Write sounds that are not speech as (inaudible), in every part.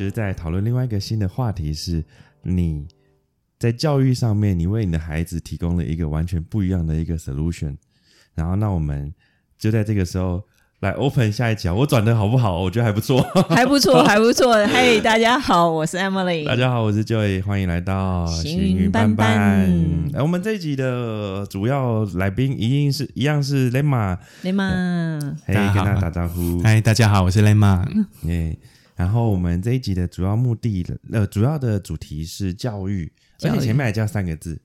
就是在讨论另外一个新的话题，是你在教育上面，你为你的孩子提供了一个完全不一样的一个 solution。然后，那我们就在这个时候来 open 下一讲，我转的好不好？我觉得还不错，还不错，(laughs) 还不错。嘿，大家好，我是 Emily。大家好，我是 Joy，欢迎来到行云斑斑。哎，我们这一集的主要来宾一定是一样是 Lema，Lema，嘿，跟大家打招呼。嗨，大家好，我是 Lema。(laughs) 耶。然后我们这一集的主要目的，呃，主要的主题是教育，而且前面还加三个字，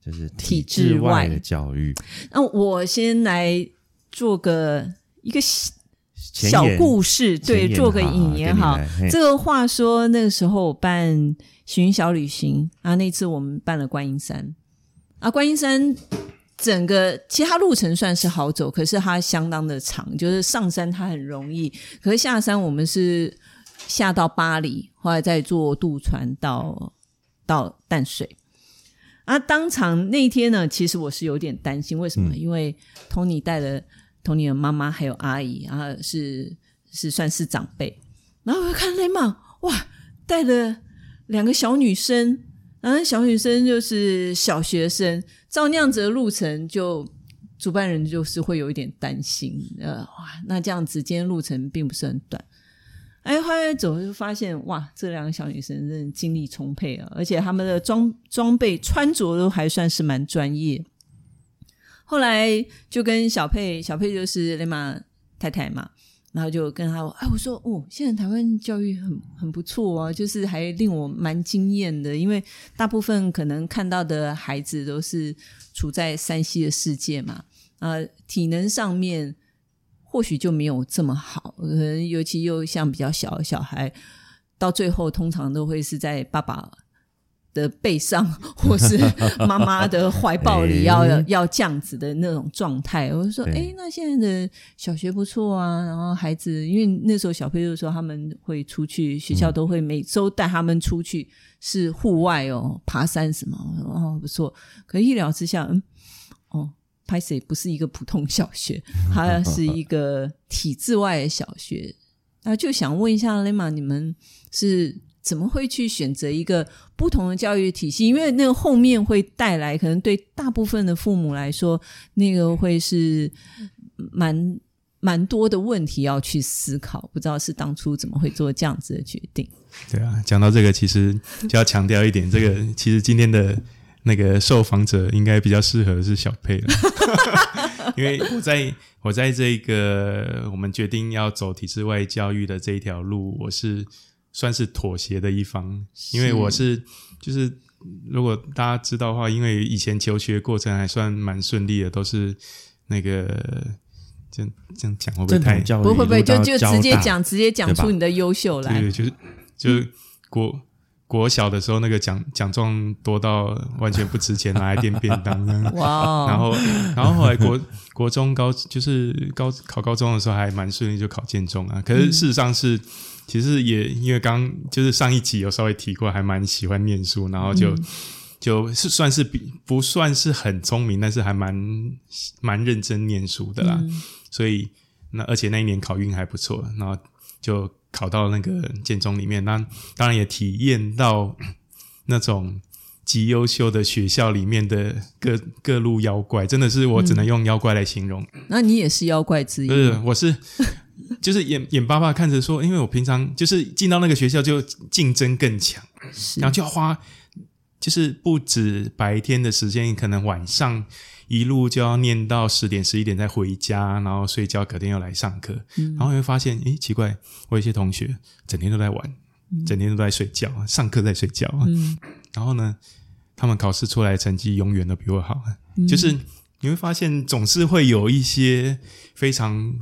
就是体制外的教育。那我先来做个一个小故事，对，做个引言哈。这个话说，那个时候我办寻小旅行啊，那次我们办了观音山啊，观音山整个其他路程算是好走，可是它相当的长，就是上山它很容易，可是下山我们是。下到巴黎，后来再坐渡船到到淡水。啊，当场那天呢，其实我是有点担心，为什么？因为 Tony 带了 Tony 的妈妈还有阿姨，然后是是算是长辈。然后我看雷曼，哇，带了两个小女生，然后小女生就是小学生，照那样子的路程，就主办人就是会有一点担心。呃，哇，那这样子今天路程并不是很短。哎，后来走就发现，哇，这两个小女生真的精力充沛啊，而且他们的装装备穿着都还算是蛮专业。后来就跟小佩，小佩就是雷马太太嘛，然后就跟他，哎，我说，哦，现在台湾教育很很不错啊，就是还令我蛮惊艳的，因为大部分可能看到的孩子都是处在山西的世界嘛，啊，体能上面。或许就没有这么好，可能尤其又像比较小的小孩，到最后通常都会是在爸爸的背上，(laughs) 或是妈妈的怀抱里，要要这样子的那种状态。我就说，哎，那现在的小学不错啊，然后孩子，因为那时候小朋友说他们会出去，学校都会每周带他们出去，是户外哦，爬山什么哦，不错。可一聊之下，嗯，哦。拍摄不是一个普通小学，(laughs) 它是一个体制外的小学。那就想问一下雷玛，你们是怎么会去选择一个不同的教育体系？因为那个后面会带来可能对大部分的父母来说，那个会是蛮蛮多的问题要去思考。不知道是当初怎么会做这样子的决定？对啊，讲到这个，其实就要强调一点，这个其实今天的。那个受访者应该比较适合是小佩了，(laughs) 因为我在我在这个我们决定要走体制外教育的这一条路，我是算是妥协的一方，因为我是就是如果大家知道的话，因为以前求学过程还算蛮顺利的，都是那个这这样讲会不会太不会不会就就直接讲直接讲出你的优秀来，对，就是就过。国小的时候，那个奖奖状多到完全不值钱，拿来垫便当。(laughs) 哇！然后，然后后来国国中高就是高考高中的时候还蛮顺利，就考建中啊。可是事实上是，其实也因为刚就是上一集有稍微提过，还蛮喜欢念书，然后就就是算是比不算是很聪明，但是还蛮蛮认真念书的啦。所以那而且那一年考运还不错，然后就。考到那个建中里面，那当然也体验到 (clears throat) 那种极优秀的学校里面的各各路妖怪，真的是我只能用妖怪来形容。那你也是妖怪之一？不是，我是 (laughs) 就是眼眼巴巴看着说，因为我平常就是进到那个学校就竞争更强，然后就要花就是不止白天的时间，可能晚上。一路就要念到十点十一点再回家，然后睡觉，隔天又来上课，然后你会发现，诶，奇怪，我有些同学整天都在玩，整天都在睡觉，上课在睡觉，(laughs) 然后呢，他们考试出来成绩永远都比我好，就是你会发现，总是会有一些非常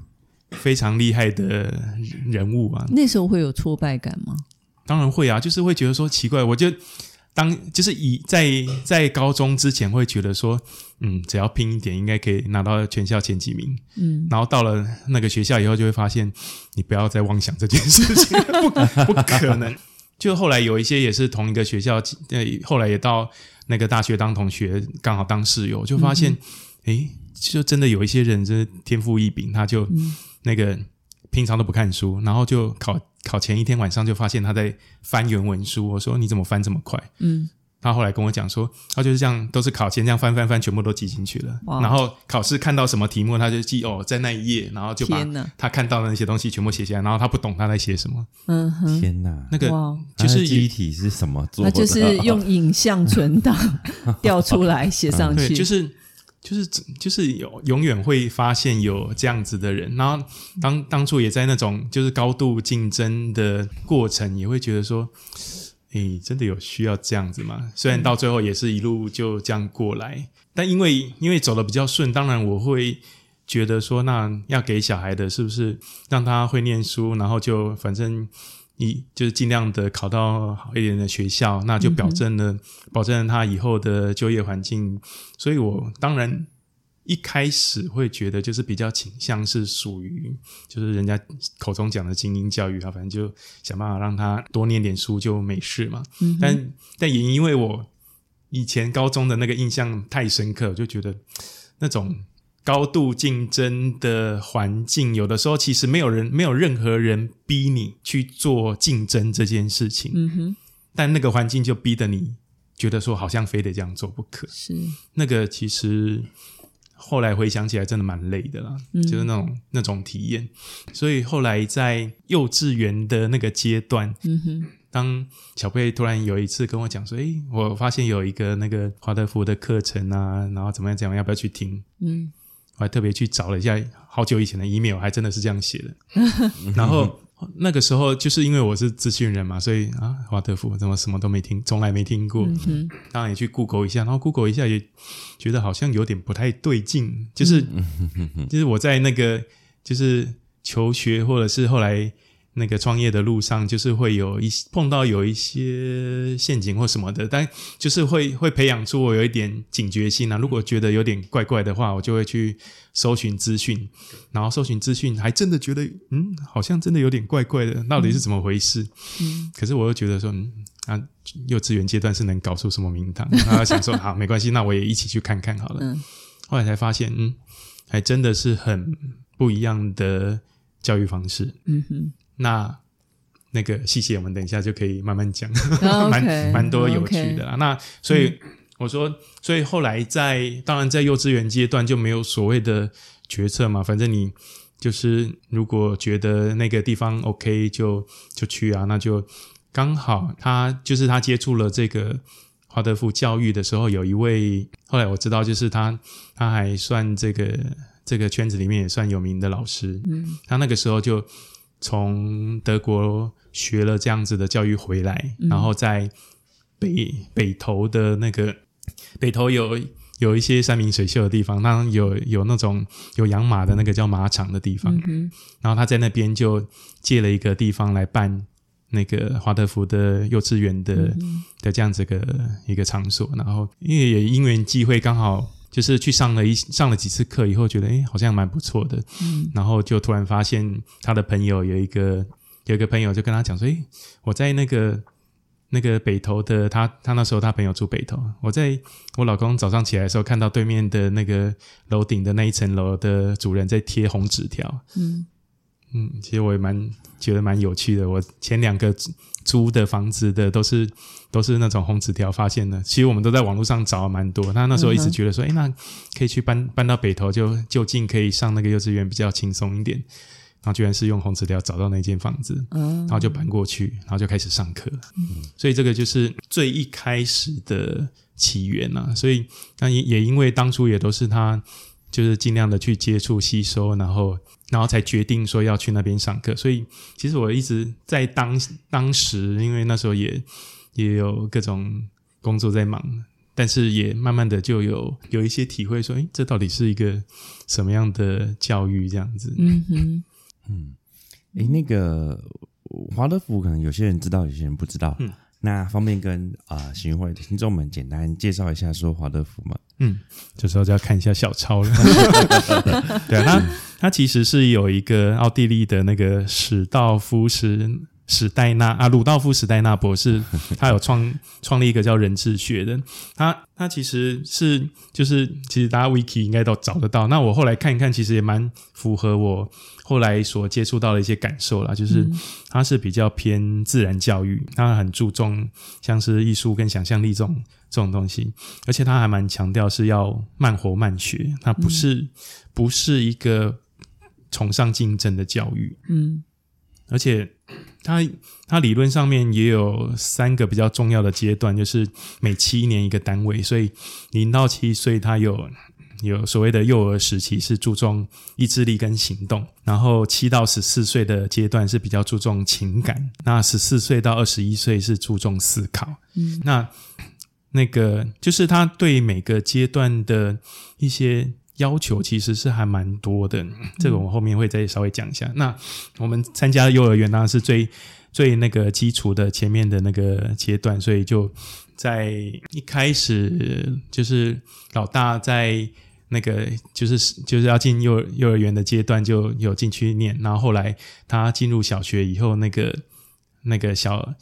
非常厉害的人物啊。那时候会有挫败感吗？当然会啊，就是会觉得说奇怪，我就。当就是以在在高中之前会觉得说，嗯，只要拼一点，应该可以拿到全校前几名。嗯，然后到了那个学校以后，就会发现你不要再妄想这件事情，(laughs) 不不可能。就后来有一些也是同一个学校，呃，后来也到那个大学当同学，刚好当室友，就发现，哎，就真的有一些人，真的天赋异禀，他就那个平常都不看书，然后就考。考前一天晚上就发现他在翻原文书。我说你怎么翻这么快？嗯。他后来跟我讲说，他就是这样，都是考前这样翻翻翻，全部都记进去了。然后考试看到什么题目，他就记哦，在那一页，然后就把他看到的那些东西全部写下来。然后他不懂他在写什么。嗯哼，天哪，那个就是记忆体是什么做？那就是 (laughs) 用影像存档 (laughs) 调出来写上去。就是就是就是有永远会发现有这样子的人。然后当当初也在那种就是高度竞争的过程，也会觉得说。诶，真的有需要这样子吗？虽然到最后也是一路就这样过来，但因为因为走的比较顺，当然我会觉得说，那要给小孩的是不是让他会念书，然后就反正一就是尽量的考到好一点的学校，那就保证了保证他以后的就业环境。所以我当然。一开始会觉得就是比较倾向是属于就是人家口中讲的精英教育啊，反正就想办法让他多念点书就没事嘛。但但也因为我以前高中的那个印象太深刻，就觉得那种高度竞争的环境，有的时候其实没有人没有任何人逼你去做竞争这件事情。嗯哼，但那个环境就逼得你觉得说好像非得这样做不可。是那个其实。后来回想起来，真的蛮累的啦，就是那种那种体验。所以后来在幼稚园的那个阶段，当小贝突然有一次跟我讲说：“哎，我发现有一个那个华德福的课程啊，然后怎么样怎么样，要不要去听？”嗯，我还特别去找了一下好久以前的 email，还真的是这样写的。(laughs) 然后。那个时候就是因为我是资讯人嘛，所以啊，华德福怎么什么都没听，从来没听过。当然也去 Google 一下，然后 Google 一下也觉得好像有点不太对劲，就是 (laughs) 就是我在那个就是求学或者是后来。那个创业的路上，就是会有一碰到有一些陷阱或什么的，但就是会会培养出我有一点警觉性啊。如果觉得有点怪怪的话，我就会去搜寻资讯，然后搜寻资讯，还真的觉得嗯，好像真的有点怪怪的，到底是怎么回事？嗯，可是我又觉得说，嗯啊，幼稚园阶段是能搞出什么名堂？然后想说，好，没关系，那我也一起去看看好了。嗯，后来才发现，嗯，还真的是很不一样的教育方式。嗯哼。那那个细节，我们等一下就可以慢慢讲，(laughs) 蛮蛮多有趣的啦。那所以我说，所以后来在当然在幼稚园阶段就没有所谓的决策嘛，反正你就是如果觉得那个地方 OK 就就去啊，那就刚好他就是他接触了这个华德福教育的时候，有一位后来我知道就是他他还算这个这个圈子里面也算有名的老师，嗯，他那个时候就。从德国学了这样子的教育回来，然后在北北投的那个北投有有一些山明水秀的地方，那有有那种有养马的那个叫马场的地方，嗯然后他在那边就借了一个地方来办那个华德福的幼稚园的的这样子个一个场所，然后因为也因缘际会刚好。就是去上了一上了几次课以后，觉得哎，好像蛮不错的。嗯，然后就突然发现他的朋友有一个有一个朋友就跟他讲说：“哎，我在那个那个北头的他他那时候他朋友住北头，我在我老公早上起来的时候看到对面的那个楼顶的那一层楼的主人在贴红纸条。”嗯嗯，其实我也蛮觉得蛮有趣的。我前两个。租的房子的都是都是那种红纸条发现的，其实我们都在网络上找了蛮多。他那时候一直觉得说，哎，那可以去搬搬到北头，就就近可以上那个幼稚园比较轻松一点。然后居然是用红纸条找到那间房子，然后就搬过去，然后就开始上课。所以这个就是最一开始的起源呐。所以那也也因为当初也都是他就是尽量的去接触吸收，然后。然后才决定说要去那边上课，所以其实我一直在当当时，因为那时候也也有各种工作在忙，但是也慢慢的就有有一些体会，说，哎，这到底是一个什么样的教育这样子？嗯哼，嗯，哎，那个华德福可能有些人知道，有些人不知道。嗯，那方便跟啊行会的听众们简单介绍一下说华德福吗？嗯，这时候就要看一下小抄了。(laughs) 对，他他其实是有一个奥地利的那个史道夫史史黛纳啊，鲁道夫史黛纳博士，他有创创立一个叫人智学的，他他其实是就是其实大家 wiki 应该都找得到。那我后来看一看，其实也蛮符合我后来所接触到的一些感受啦，就是他是比较偏自然教育，他很注重像是艺术跟想象力这种这种东西，而且他还蛮强调是要慢活慢学，他不是不是一个崇尚竞争的教育，嗯。而且，他他理论上面也有三个比较重要的阶段，就是每七年一个单位，所以零到七岁他有有所谓的幼儿时期是注重意志力跟行动，然后七到十四岁的阶段是比较注重情感，那十四岁到二十一岁是注重思考。嗯，那那个就是他对每个阶段的一些。要求其实是还蛮多的，这个我后面会再稍微讲一下。那我们参加幼儿园当然是最最那个基础的前面的那个阶段，所以就在一开始就是老大在那个就是就是要进幼幼儿园的阶段就有进去念，然后后来他进入小学以后，那个那个小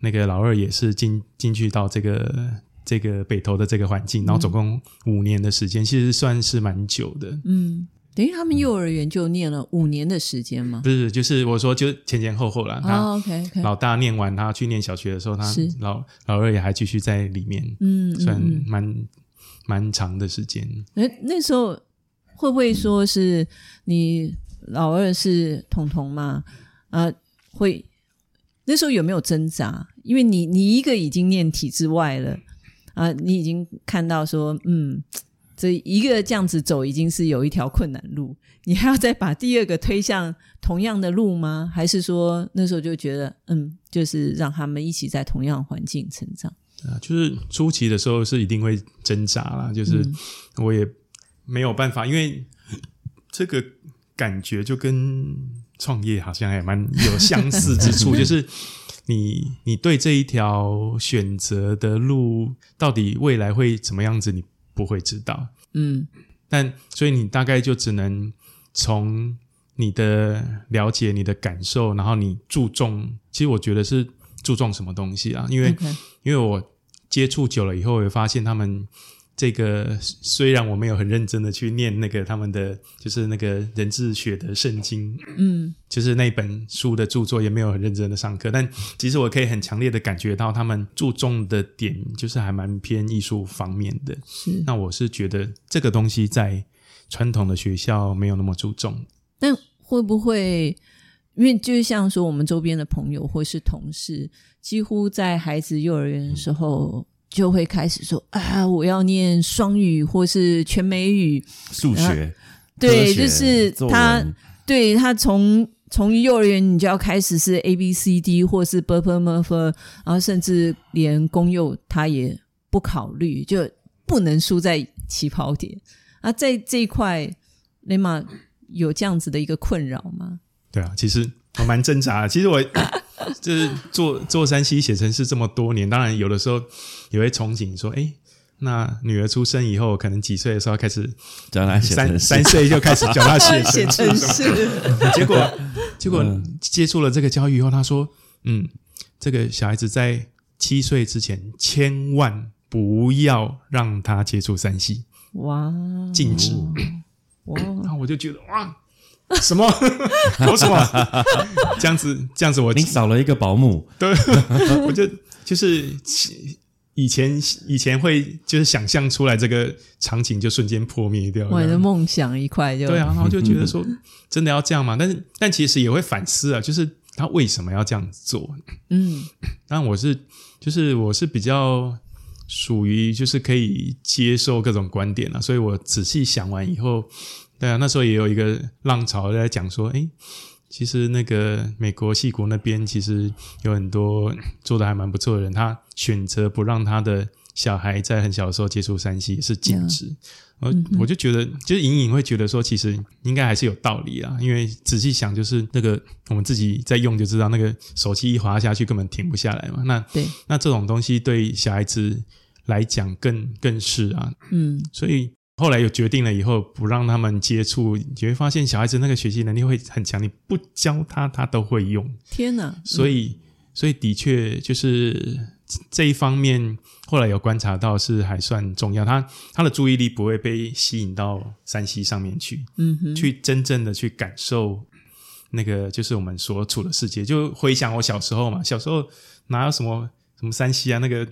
那个老二也是进进去到这个。这个北投的这个环境，然后总共五年的时间，其实算是蛮久的。嗯，等于他们幼儿园就念了五年的时间吗？不是，就是我说就前前后后了。哦，OK，老大念完，他去念小学的时候，他老老二也还继续在里面。嗯，算蛮蛮长的时间。那那时候会不会说是你老二是彤彤吗？啊，会那时候有没有挣扎？因为你你一个已经念体制外了。啊，你已经看到说，嗯，这一个这样子走已经是有一条困难路，你还要再把第二个推向同样的路吗？还是说那时候就觉得，嗯，就是让他们一起在同样环境成长？啊，就是初期的时候是一定会挣扎啦，就是我也没有办法，因为这个感觉就跟创业好像也蛮有相似之处，(laughs) 就是。你你对这一条选择的路到底未来会怎么样子？你不会知道，嗯，但所以你大概就只能从你的了解、你的感受，然后你注重，其实我觉得是注重什么东西啊？因为因为我接触久了以后，会发现他们。这个虽然我没有很认真的去念那个他们的，就是那个人智学的圣经，嗯，就是那本书的著作，也没有很认真的上课。但其实我可以很强烈的感觉到，他们注重的点就是还蛮偏艺术方面的。是，那我是觉得这个东西在传统的学校没有那么注重。但会不会，因为就像说我们周边的朋友或是同事，几乎在孩子幼儿园的时候。就会开始说啊，我要念双语或是全美语、数学，对，就是他，对他从从幼儿园你就要开始是 A B C D 或是 b p m f，然后甚至连公幼他也不考虑，就不能输在起跑点啊，在这一块，雷玛有这样子的一个困扰吗？对啊，其实我蛮挣扎，其实我。(laughs) 就是做做山西写程式这么多年，当然有的时候也会憧憬说，哎，那女儿出生以后，可能几岁的时候开始教她写三三岁就开始教她写程式。(laughs) 结果结果接触了这个教育以后，他说，嗯，这个小孩子在七岁之前，千万不要让他接触山西，哇，禁止。哇，那我就觉得哇。什么？搞 (laughs) 什么？这样子，这样子，我你少了一个保姆。(laughs) 对，我就就是以前以前会就是想象出来这个场景，就瞬间破灭掉。我的梦想一块就对啊，然后就觉得 (laughs) 说，真的要这样吗？但是但其实也会反思啊，就是他为什么要这样做？嗯，(clears throat) 但我是就是我是比较属于就是可以接受各种观点了，所以我仔细想完以后。对啊，那时候也有一个浪潮在讲说，哎，其实那个美国戏骨那边其实有很多做的还蛮不错的人，他选择不让他的小孩在很小的时候接触山西是禁止。我我就觉得，就是隐隐会觉得说，其实应该还是有道理啊。因为仔细想，就是那个我们自己在用就知道，那个手机一滑下去根本停不下来嘛。那对，那这种东西对小孩子来讲更更是啊。嗯，所以。后来有决定了以后不让他们接触，你会发现小孩子那个学习能力会很强，你不教他他都会用。天哪！所以所以的确就是这一方面，后来有观察到是还算重要。他他的注意力不会被吸引到山西上面去，嗯哼，去真正的去感受那个就是我们所处的世界。就回想我小时候嘛，小时候哪有什么。什么山西啊？那个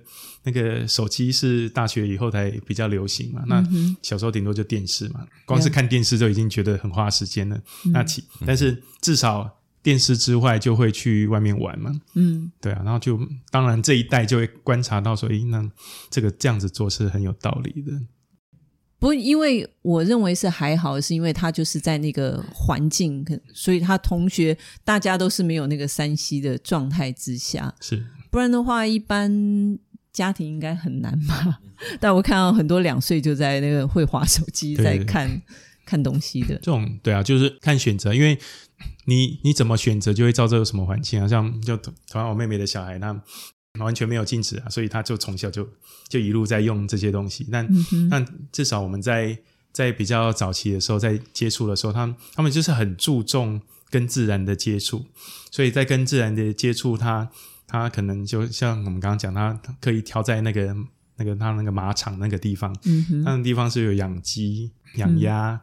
那个手机是大学以后才比较流行嘛？那小时候顶多就电视嘛，光是看电视就已经觉得很花时间了。那其但是至少电视之外就会去外面玩嘛。嗯，对啊，然后就当然这一代就会观察到说，诶，那这个这样子做是很有道理的。不，因为我认为是还好，是因为他就是在那个环境，所以他同学大家都是没有那个山西的状态之下是。不然的话，一般家庭应该很难吧？(laughs) 但我看到很多两岁就在那个会滑手机，在看看东西的。这种对啊，就是看选择，因为你你怎么选择，就会造就什么环境啊。像就同样我妹妹的小孩，他完全没有禁止啊，所以他就从小就就一路在用这些东西。但但至少我们在在比较早期的时候，在接触的时候，他们他们就是很注重跟自然的接触，所以在跟自然的接触，他。他可能就像我们刚刚讲，他可以挑在那个那个他那个马场那个地方，嗯那个地方是有养鸡、养鸭，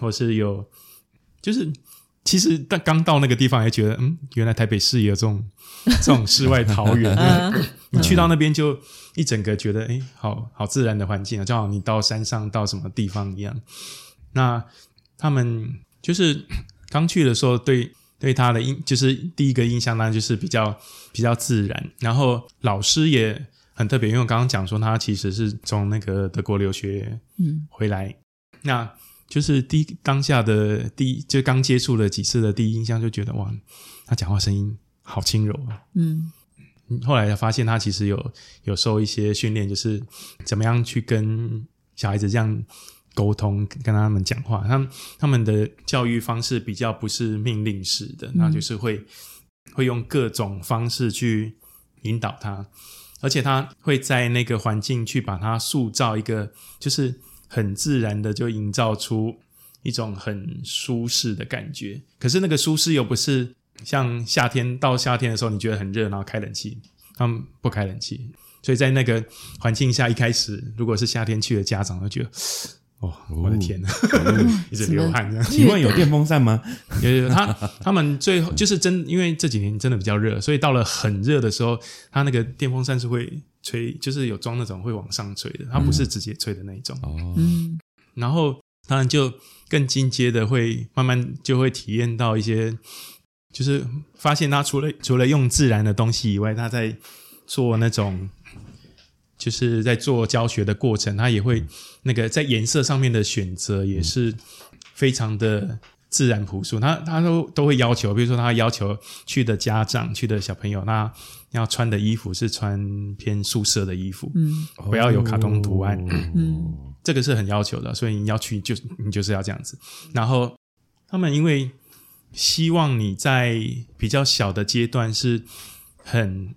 或是有，就是其实但刚到那个地方，还觉得嗯，原来台北市也有这种这种世外桃源。(laughs) 你去到那边就一整个觉得哎，好好自然的环境啊，就好你到山上到什么地方一样。那他们就是刚去的时候对。对他的印就是第一个印象呢，就是比较比较自然。然后老师也很特别，因为我刚刚讲说他其实是从那个德国留学嗯回来，那就是第当下的第就刚接触了几次的第一印象，就觉得哇，他讲话声音好轻柔啊。嗯，后来发现他其实有有受一些训练，就是怎么样去跟小孩子这样。沟通跟他们讲话，他们他们的教育方式比较不是命令式的，那就是会会用各种方式去引导他，而且他会在那个环境去把他塑造一个，就是很自然的就营造出一种很舒适的感觉。可是那个舒适又不是像夏天到夏天的时候你觉得很热，然后开冷气，他们不开冷气，所以在那个环境下一开始，如果是夏天去的家长就觉得。哦，我的天呐，(laughs) 一直流汗。请问有电风扇吗？有有，他他们最后就是真，因为这几年真的比较热，所以到了很热的时候，他那个电风扇是会吹，就是有装那种会往上吹的，它不是直接吹的那一种。哦，嗯，然后当然就更进阶的，会慢慢就会体验到一些，就是发现他除了除了用自然的东西以外，他在做那种。就是在做教学的过程，他也会那个在颜色上面的选择也是非常的自然朴素。他他都都会要求，比如说他要求去的家长、去的小朋友，那要穿的衣服是穿偏素色的衣服，嗯，不要有卡通图案，嗯，这个是很要求的。所以你要去就你就是要这样子。然后他们因为希望你在比较小的阶段是很。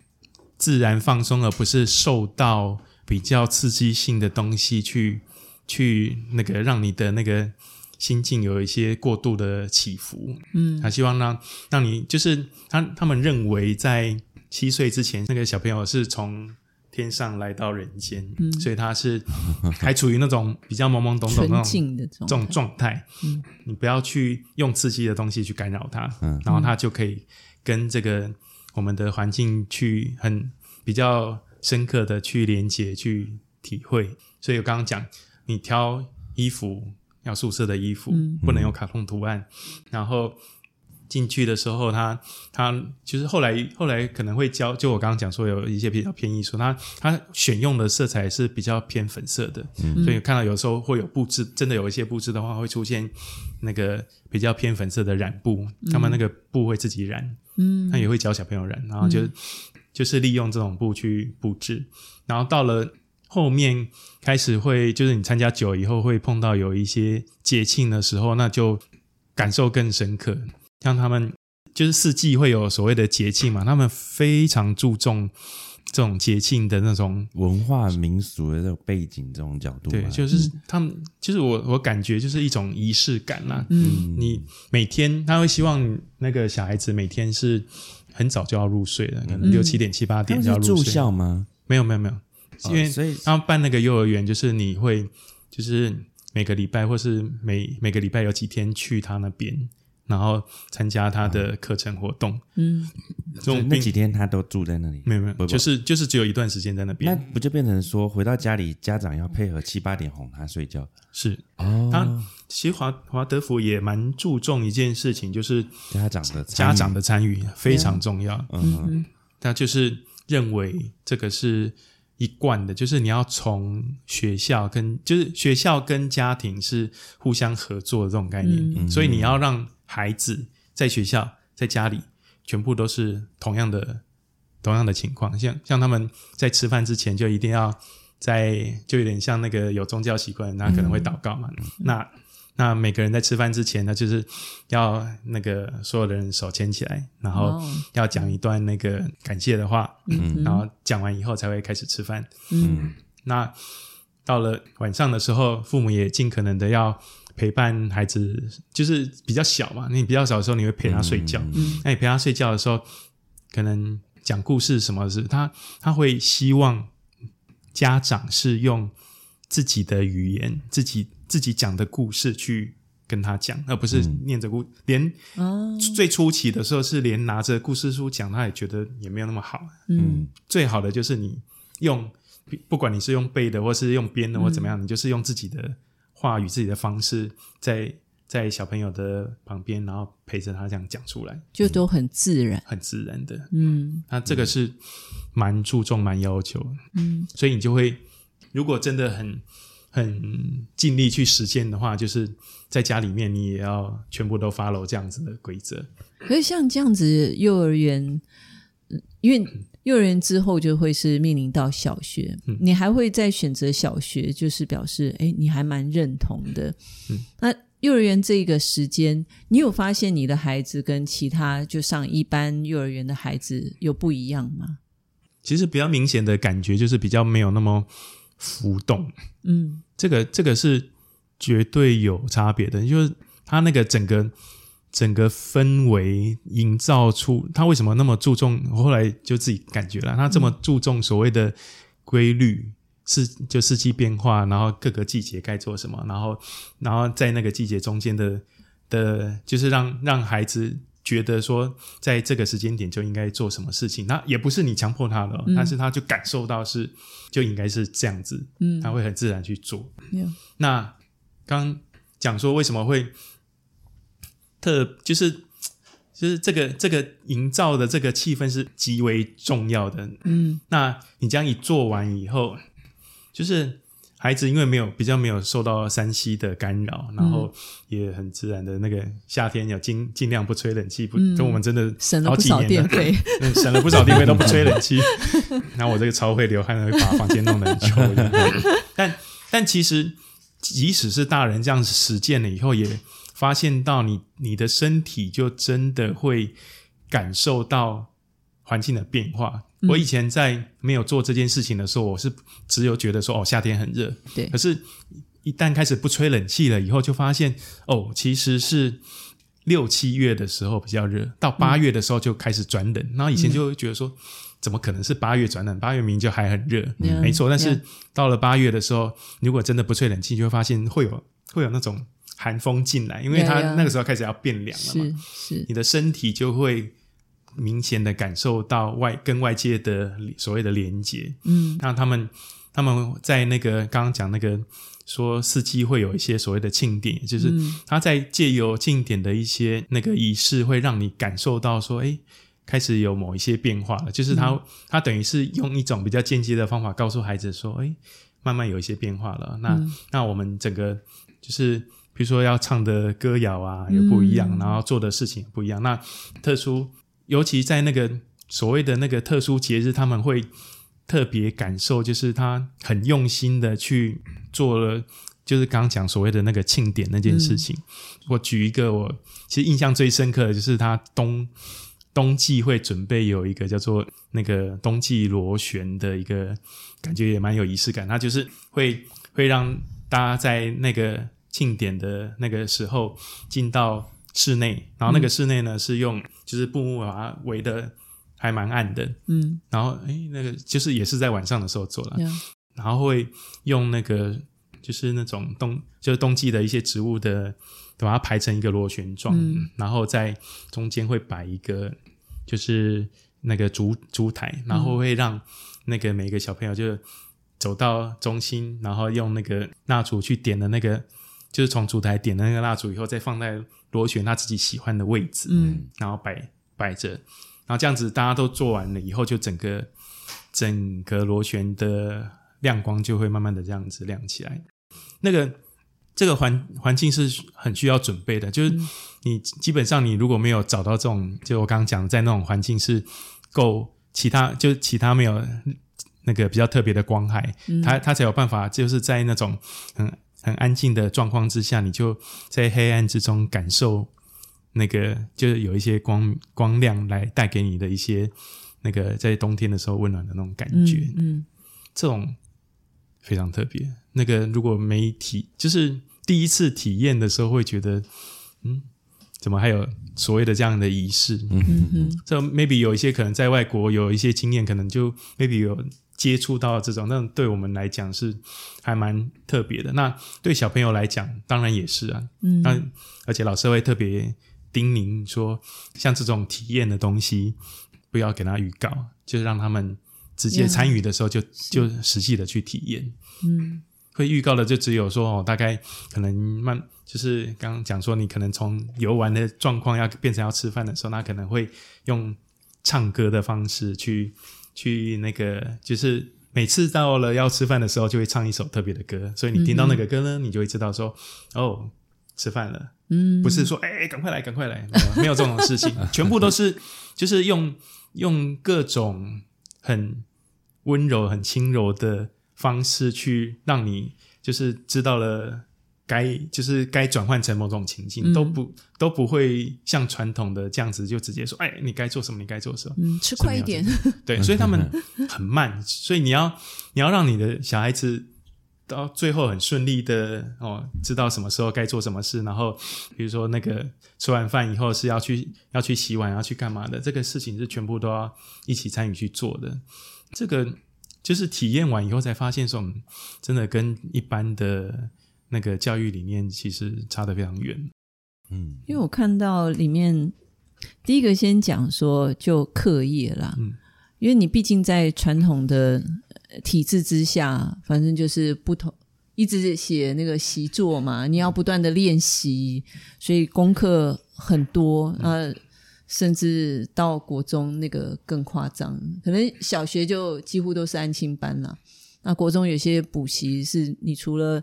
自然放松，而不是受到比较刺激性的东西去去那个让你的那个心境有一些过度的起伏。嗯，他希望让让你就是他他们认为在七岁之前，那个小朋友是从天上来到人间，嗯所以他是还处于那种比较懵懵懂懂那种这种状态。嗯，你不要去用刺激的东西去干扰他，嗯，然后他就可以跟这个。我们的环境去很比较深刻的去连接去体会，所以我刚刚讲，你挑衣服要素色的衣服，不能有卡通图案。然后进去的时候，他他就是后来后来可能会教，就我刚刚讲说有一些比较偏艺术，他他选用的色彩是比较偏粉色的，所以看到有时候会有布置，真的有一些布置的话会出现那个比较偏粉色的染布，他们那个布会自己染。嗯，他也会教小朋友染，然后就就是利用这种布去布置，然后到了后面开始会，就是你参加久以后会碰到有一些节庆的时候，那就感受更深刻。像他们就是四季会有所谓的节庆嘛，他们非常注重这种节庆的那种文化民俗的这种背景这种角度，对，就是他们，就是我我感觉就是一种仪式感啦。嗯，你每天他会希望那个小孩子每天是很早就要入睡的，可能六七点七八点就要入睡。住校吗？没有没有没有，因为所以他们办那个幼儿园，就是你会就是每个礼拜或是每每个礼拜有几天去他那边。然后参加他的课程活动，嗯，那几天他都住在那里，没有没有，就是就是只有一段时间在那边，那不就变成说回到家里，家长要配合七八点哄他睡觉？是。哦，他其实华华德福也蛮注重一件事情，就是家长的家长的参与非常重要，嗯，他就是认为这个是。一贯的，就是你要从学校跟就是学校跟家庭是互相合作的这种概念，嗯。所以你要让孩子在学校在家里全部都是同样的同样的情况，像像他们在吃饭之前就一定要在就有点像那个有宗教习惯，那可能会祷告嘛，那。那每个人在吃饭之前呢，就是要那个所有的人手牵起来，然后要讲一段那个感谢的话，嗯，然后讲完以后才会开始吃饭。嗯，那到了晚上的时候，父母也尽可能的要陪伴孩子，就是比较小嘛，你比较小的时候你会陪他睡觉，嗯，那你陪他睡觉的时候，可能讲故事什么是，他他会希望家长是用自己的语言自己。自己讲的故事去跟他讲，而不是念着故。连最初期的时候是连拿着故事书讲，他也觉得也没有那么好。嗯，最好的就是你用，不管你是用背的，或是用编的，或怎么样，你就是用自己的话语、自己的方式，在在小朋友的旁边，然后陪着他这样讲出来，就都很自然，很自然的。嗯，那这个是蛮注重、蛮要求。嗯，所以你就会，如果真的很。很尽力去实践的话，就是在家里面，你也要全部都 follow 这样子的规则。可是像这样子，幼儿园，因为幼儿园之后就会是面临到小学，你还会再选择小学，就是表示哎，你还蛮认同的。那幼儿园这个时间，你有发现你的孩子跟其他就上一般幼儿园的孩子有不一样吗？其实比较明显的感觉就是比较没有那么浮动，嗯。这个这个是绝对有差别的，就是他那个整个整个氛围营造出，他为什么那么注重？我后来就自己感觉了，他这么注重所谓的规律，是就四季变化，然后各个季节该做什么，然后然后在那个季节中间的的，就是让让孩子。觉得说，在这个时间点就应该做什么事情，那也不是你强迫他的，但是他就感受到是就应该是这样子，嗯，他会很自然去做。那刚讲说为什么会特，就是就是这个这个营造的这个气氛是极为重要的，嗯，那你这样一做完以后，就是。孩子因为没有比较没有受到山西的干扰，然后也很自然的那个夏天要尽尽量不吹冷气，不就我们真的省了不少电费，(laughs) 省了不少电费都不吹冷 (laughs) 气。然后我这个超会流汗，会把房间弄得很臭。(laughs) 但但其实即使是大人这样实践了以后，也发现到你你的身体就真的会感受到环境的变化。我以前在没有做这件事情的时候，我是只有觉得说哦，夏天很热。对。可是，一旦开始不吹冷气了以后，就发现哦，其实是六七月的时候比较热，到八月的时候就开始转冷。然后以前就会觉得说，怎么可能是八月转冷？八月明明就还很热，没错。但是到了八月的时候，如果真的不吹冷气，就会发现会有会有那种寒风进来，因为它那个时候开始要变凉了嘛。是。你的身体就会。明显的感受到外跟外界的所谓的连接，嗯，那他们他们在那个刚刚讲那个说四季会有一些所谓的庆典，就是他在借由庆典的一些那个仪式，会让你感受到说，哎，开始有某一些变化了。就是他他等于是用一种比较间接的方法告诉孩子说，哎，慢慢有一些变化了。那那我们整个就是比如说要唱的歌谣啊，也不一样，然后做的事情也不一样。那特殊。尤其在那个所谓的那个特殊节日，他们会特别感受，就是他很用心的去做了，就是刚刚讲所谓的那个庆典那件事情。我举一个我其实印象最深刻的就是他冬冬季会准备有一个叫做那个冬季螺旋的一个感觉，也蛮有仪式感。它就是会会让大家在那个庆典的那个时候进到室内，然后那个室内呢是用就是布幕把它围的还蛮暗的，嗯，然后哎那个就是也是在晚上的时候做了，然后会用那个就是那种冬就是冬季的一些植物的。把它排成一个螺旋状，然后在中间会摆一个，就是那个烛烛台，然后会让那个每个小朋友就走到中心，然后用那个蜡烛去点的那个，就是从烛台点的那个蜡烛以后，再放在螺旋他自己喜欢的位置，嗯，然后摆摆着，然后这样子大家都做完了以后，就整个整个螺旋的亮光就会慢慢的这样子亮起来，那个。这个环环境是很需要准备的，就是你基本上你如果没有找到这种，就我刚刚讲的在那种环境是够其他，就其他没有那个比较特别的光害，它它才有办法，就是在那种很很安静的状况之下，你就在黑暗之中感受那个，就是有一些光光亮来带给你的一些那个在冬天的时候温暖的那种感觉，嗯，这种非常特别。那个如果没体，就是第一次体验的时候，会觉得，嗯，怎么还有所谓的这样的仪式？嗯哼，这 maybe 有一些可能在外国有一些经验，可能就 maybe 有接触到这种，那对我们来讲是还蛮特别的。那对小朋友来讲，当然也是啊。嗯，那而且老师会特别叮咛说，像这种体验的东西，不要给他预告，就是让他们直接参与的时候，就就实际的去体验。嗯。会预告的就只有说哦，大概可能慢，就是刚刚讲说，你可能从游玩的状况要变成要吃饭的时候，那可能会用唱歌的方式去去那个，就是每次到了要吃饭的时候，就会唱一首特别的歌，所以你听到那个歌呢，你就会知道说哦，吃饭了，嗯，不是说哎，赶快来，赶快来，没有这种事情，全部都是 (laughs) 就是用用各种很温柔、很轻柔的。方式去让你就是知道了该就是该转换成某种情境都不都不会像传统的这样子就直接说哎你该做什么你该做什么嗯吃快一点。对所以他们很慢所以你要你要让你的小孩子到最后很顺利的哦知道什么时候该做什么事然后比如说那个吃完饭以后是要去要去洗碗要去干嘛的这个事情是全部都要一起参与去做的。这个。就是体验完以后才发现，说真的跟一般的那个教育理念其实差得非常远。嗯，因为我看到里面第一个先讲说就课业啦，嗯，因为你毕竟在传统的体制之下，反正就是不同，一直写那个习作嘛，你要不断的练习，所以功课很多啊。甚至到国中那个更夸张，可能小学就几乎都是安亲班了。那国中有些补习是你除了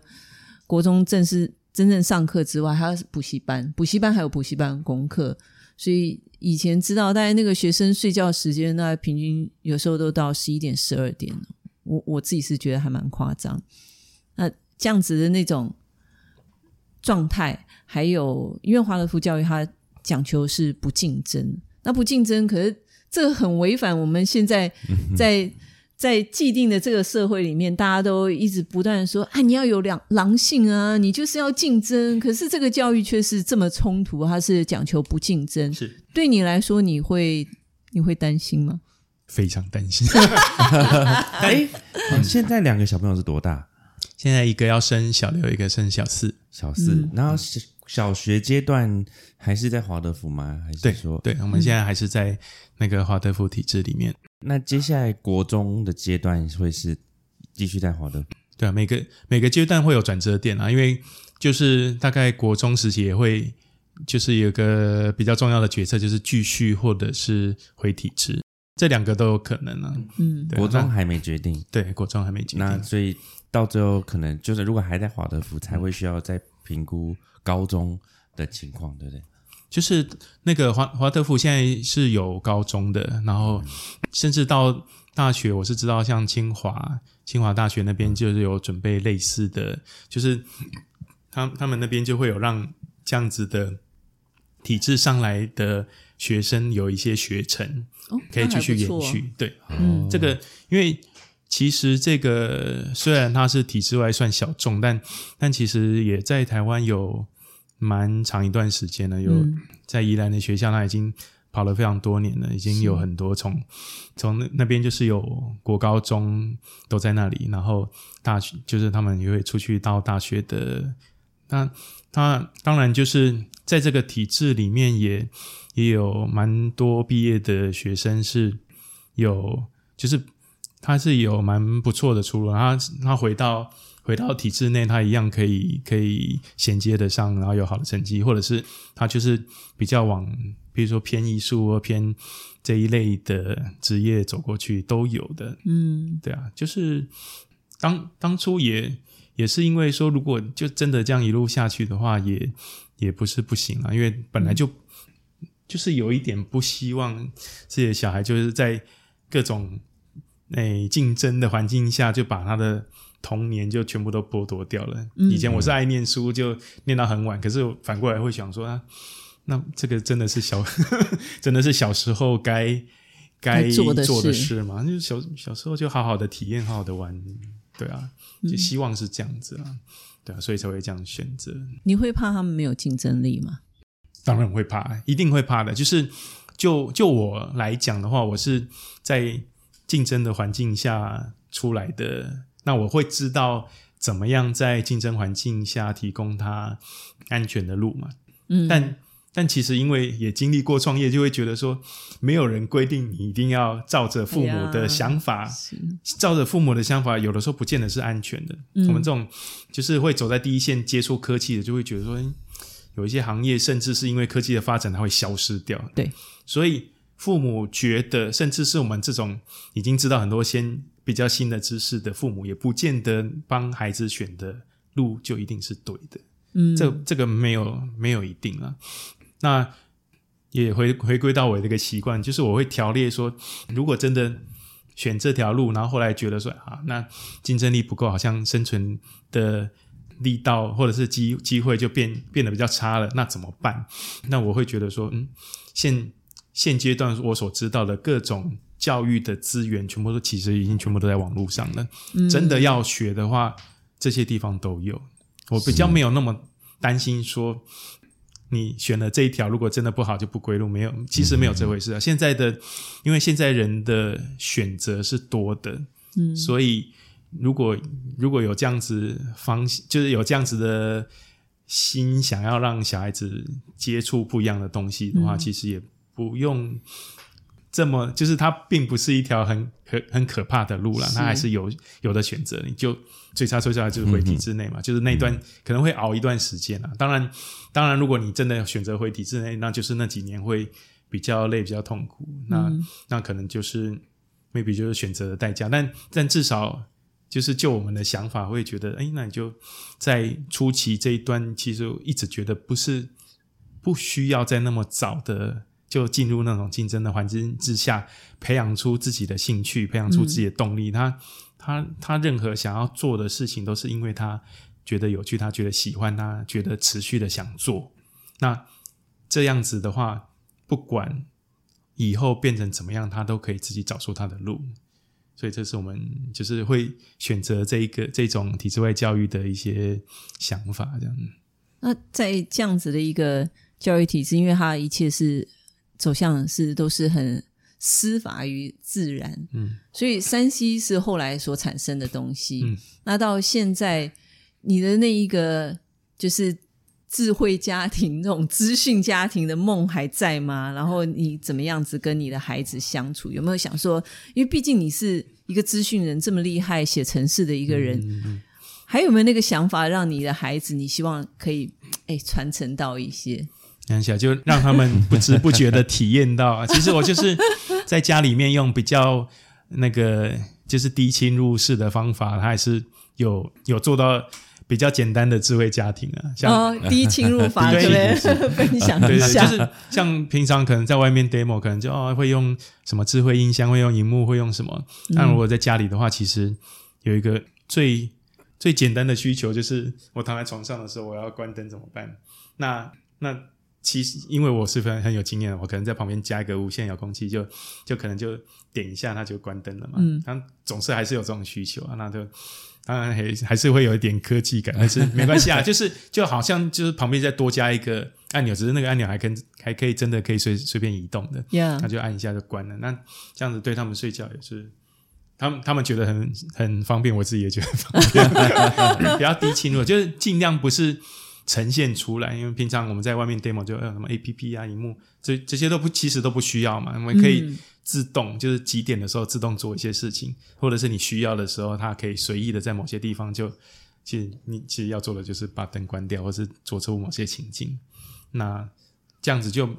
国中正式真正上课之外，还要补习班，补习班还有补习班功课。所以以前知道，大概那个学生睡觉时间，大概平均有时候都到十一点、十二点。我我自己是觉得还蛮夸张。那这样子的那种状态，还有因为华德福教育它。讲求是不竞争，那不竞争，可是这个很违反我们现在在在既定的这个社会里面，大家都一直不断说：“啊，你要有两狼性啊，你就是要竞争。”可是这个教育却是这么冲突，它是讲求不竞争。是对你来说，你会你会担心吗？非常担心。(laughs) (laughs) 哎，现在两个小朋友是多大？现在一个要升小六，一个升小四。小四，然后小学阶段还是在华德福吗？还是说，对，我们现在还是在那个华德福体制里面。那接下来国中的阶段会是继续在华德？对啊，每个每个阶段会有转折点啊，因为就是大概国中时期也会，就是有个比较重要的决策，就是继续或者是回体制，这两个都有可能啊。嗯，国中还没决定，对，国中还没决定，那所以到最后可能就是如果还在华德福，才会需要再评估。高中的情况，对不对？就是那个华华德福现在是有高中的，然后甚至到大学，我是知道像清华清华大学那边就是有准备类似的，就是他他们那边就会有让这样子的体制上来的学生有一些学程，可以继续延续。对，嗯。这个因为其实这个虽然它是体制外算小众，但但其实也在台湾有蛮长一段时间了。有在宜兰的学校，他已经跑了非常多年了，已经有很多从从那那边就是有国高中都在那里，然后大学就是他们也会出去到大学的。那他当然就是在这个体制里面，也也有蛮多毕业的学生是有，就是他是有蛮不错的出路。他他回到回到体制内，他一样可以可以衔接得上，然后有好的成绩，或者是他就是比较往，比如说偏艺术或偏这一类的职业走过去都有的。嗯，对啊，就是当当初也。也是因为说，如果就真的这样一路下去的话，也也不是不行啊。因为本来就就是有一点不希望自己的小孩就是在各种诶竞争的环境下，就把他的童年就全部都剥夺掉了。以前我是爱念书，就念到很晚，可是反过来会想说，啊那这个真的是小 (laughs) 真的是小时候该该做的事吗？就小小时候就好好的体验，好好的玩。对啊，就希望是这样子啊，对啊，所以才会这样选择。你会怕他们没有竞争力吗？当然会怕，一定会怕的。就是就就我来讲的话，我是在竞争的环境下出来的，那我会知道怎么样在竞争环境下提供他安全的路嘛。嗯，但。但其实，因为也经历过创业，就会觉得说，没有人规定你一定要照着父母的想法，照着父母的想法，有的时候不见得是安全的。我们这种就是会走在第一线接触科技的，就会觉得说，有一些行业甚至是因为科技的发展，它会消失掉。对，所以父母觉得，甚至是我们这种已经知道很多先比较新的知识的父母，也不见得帮孩子选的路就一定是对的。嗯，这这个没有没有一定啊。那也回回归到我的一个习惯，就是我会条列说，如果真的选这条路，然后后来觉得说啊，那竞争力不够，好像生存的力道或者是机机会就变变得比较差了，那怎么办？那我会觉得说，嗯，现现阶段我所知道的各种教育的资源，全部都其实已经全部都在网络上了。真的要学的话，这些地方都有。我比较没有那么担心说。你选了这一条，如果真的不好就不归路，没有，其实没有这回事啊。现在的，因为现在人的选择是多的，嗯，所以如果如果有这样子方，就是有这样子的心，想要让小孩子接触不一样的东西的话，其实也不用这么，就是它并不是一条很很很可怕的路了，它还是有有的选择，你就。最差最差就是回体制内嘛，就是那段可能会熬一段时间啊。当然，当然，如果你真的选择回体制内，那就是那几年会比较累、比较痛苦。那那可能就是 maybe 就是选择的代价。但但至少就是就我们的想法，会觉得，哎，那你就在初期这一段，其实一直觉得不是不需要在那么早的就进入那种竞争的环境之下，培养出自己的兴趣，培养出自己的动力。他。他他任何想要做的事情，都是因为他觉得有趣，他觉得喜欢，他觉得持续的想做。那这样子的话，不管以后变成怎么样，他都可以自己找出他的路。所以，这是我们就是会选择这一个这种体制外教育的一些想法。这样。那在这样子的一个教育体制，因为它一切是走向是都是很。司法于自然，嗯，所以山西是后来所产生的东西。嗯，那到现在，你的那一个就是智慧家庭、那种资讯家庭的梦还在吗？然后你怎么样子跟你的孩子相处？有没有想说，因为毕竟你是一个资讯人，这么厉害写城市的一个人，嗯还有没有那个想法，让你的孩子，你希望可以哎传承到一些？看一下，就让他们不知不觉的体验到啊。(laughs) 其实我就是在家里面用比较那个就是低侵入式的方法，他还是有有做到比较简单的智慧家庭啊。像 (laughs) 低侵入法对不对？(laughs) 分享一下，就是像平常可能在外面 demo，可能就哦会用什么智慧音箱，会用荧幕，会用什么。但如果在家里的话，其实有一个最最简单的需求，就是我躺在床上的时候，我要关灯怎么办？那那。其实因为我是很很有经验，我可能在旁边加一个无线遥控器，就就可能就点一下，它就关灯了嘛。嗯，但总是还是有这种需求啊，那就当然还还是会有一点科技感，但是没关系啊，(laughs) 就是就好像就是旁边再多加一个按钮，只是那个按钮还跟还可以真的可以随随便移动的，那就按一下就关了。那这样子对他们睡觉也是，他们他们觉得很很方便，我自己也觉得方便，(laughs) 比较低侵入，就是尽量不是。呈现出来，因为平常我们在外面 demo 就有什么 A P P 啊、荧幕，这这些都不其实都不需要嘛。我们可以自动，就是几点的时候自动做一些事情，或者是你需要的时候，它可以随意的在某些地方就，其实你其实要做的就是把灯关掉，或是做出某些情境。那这样子就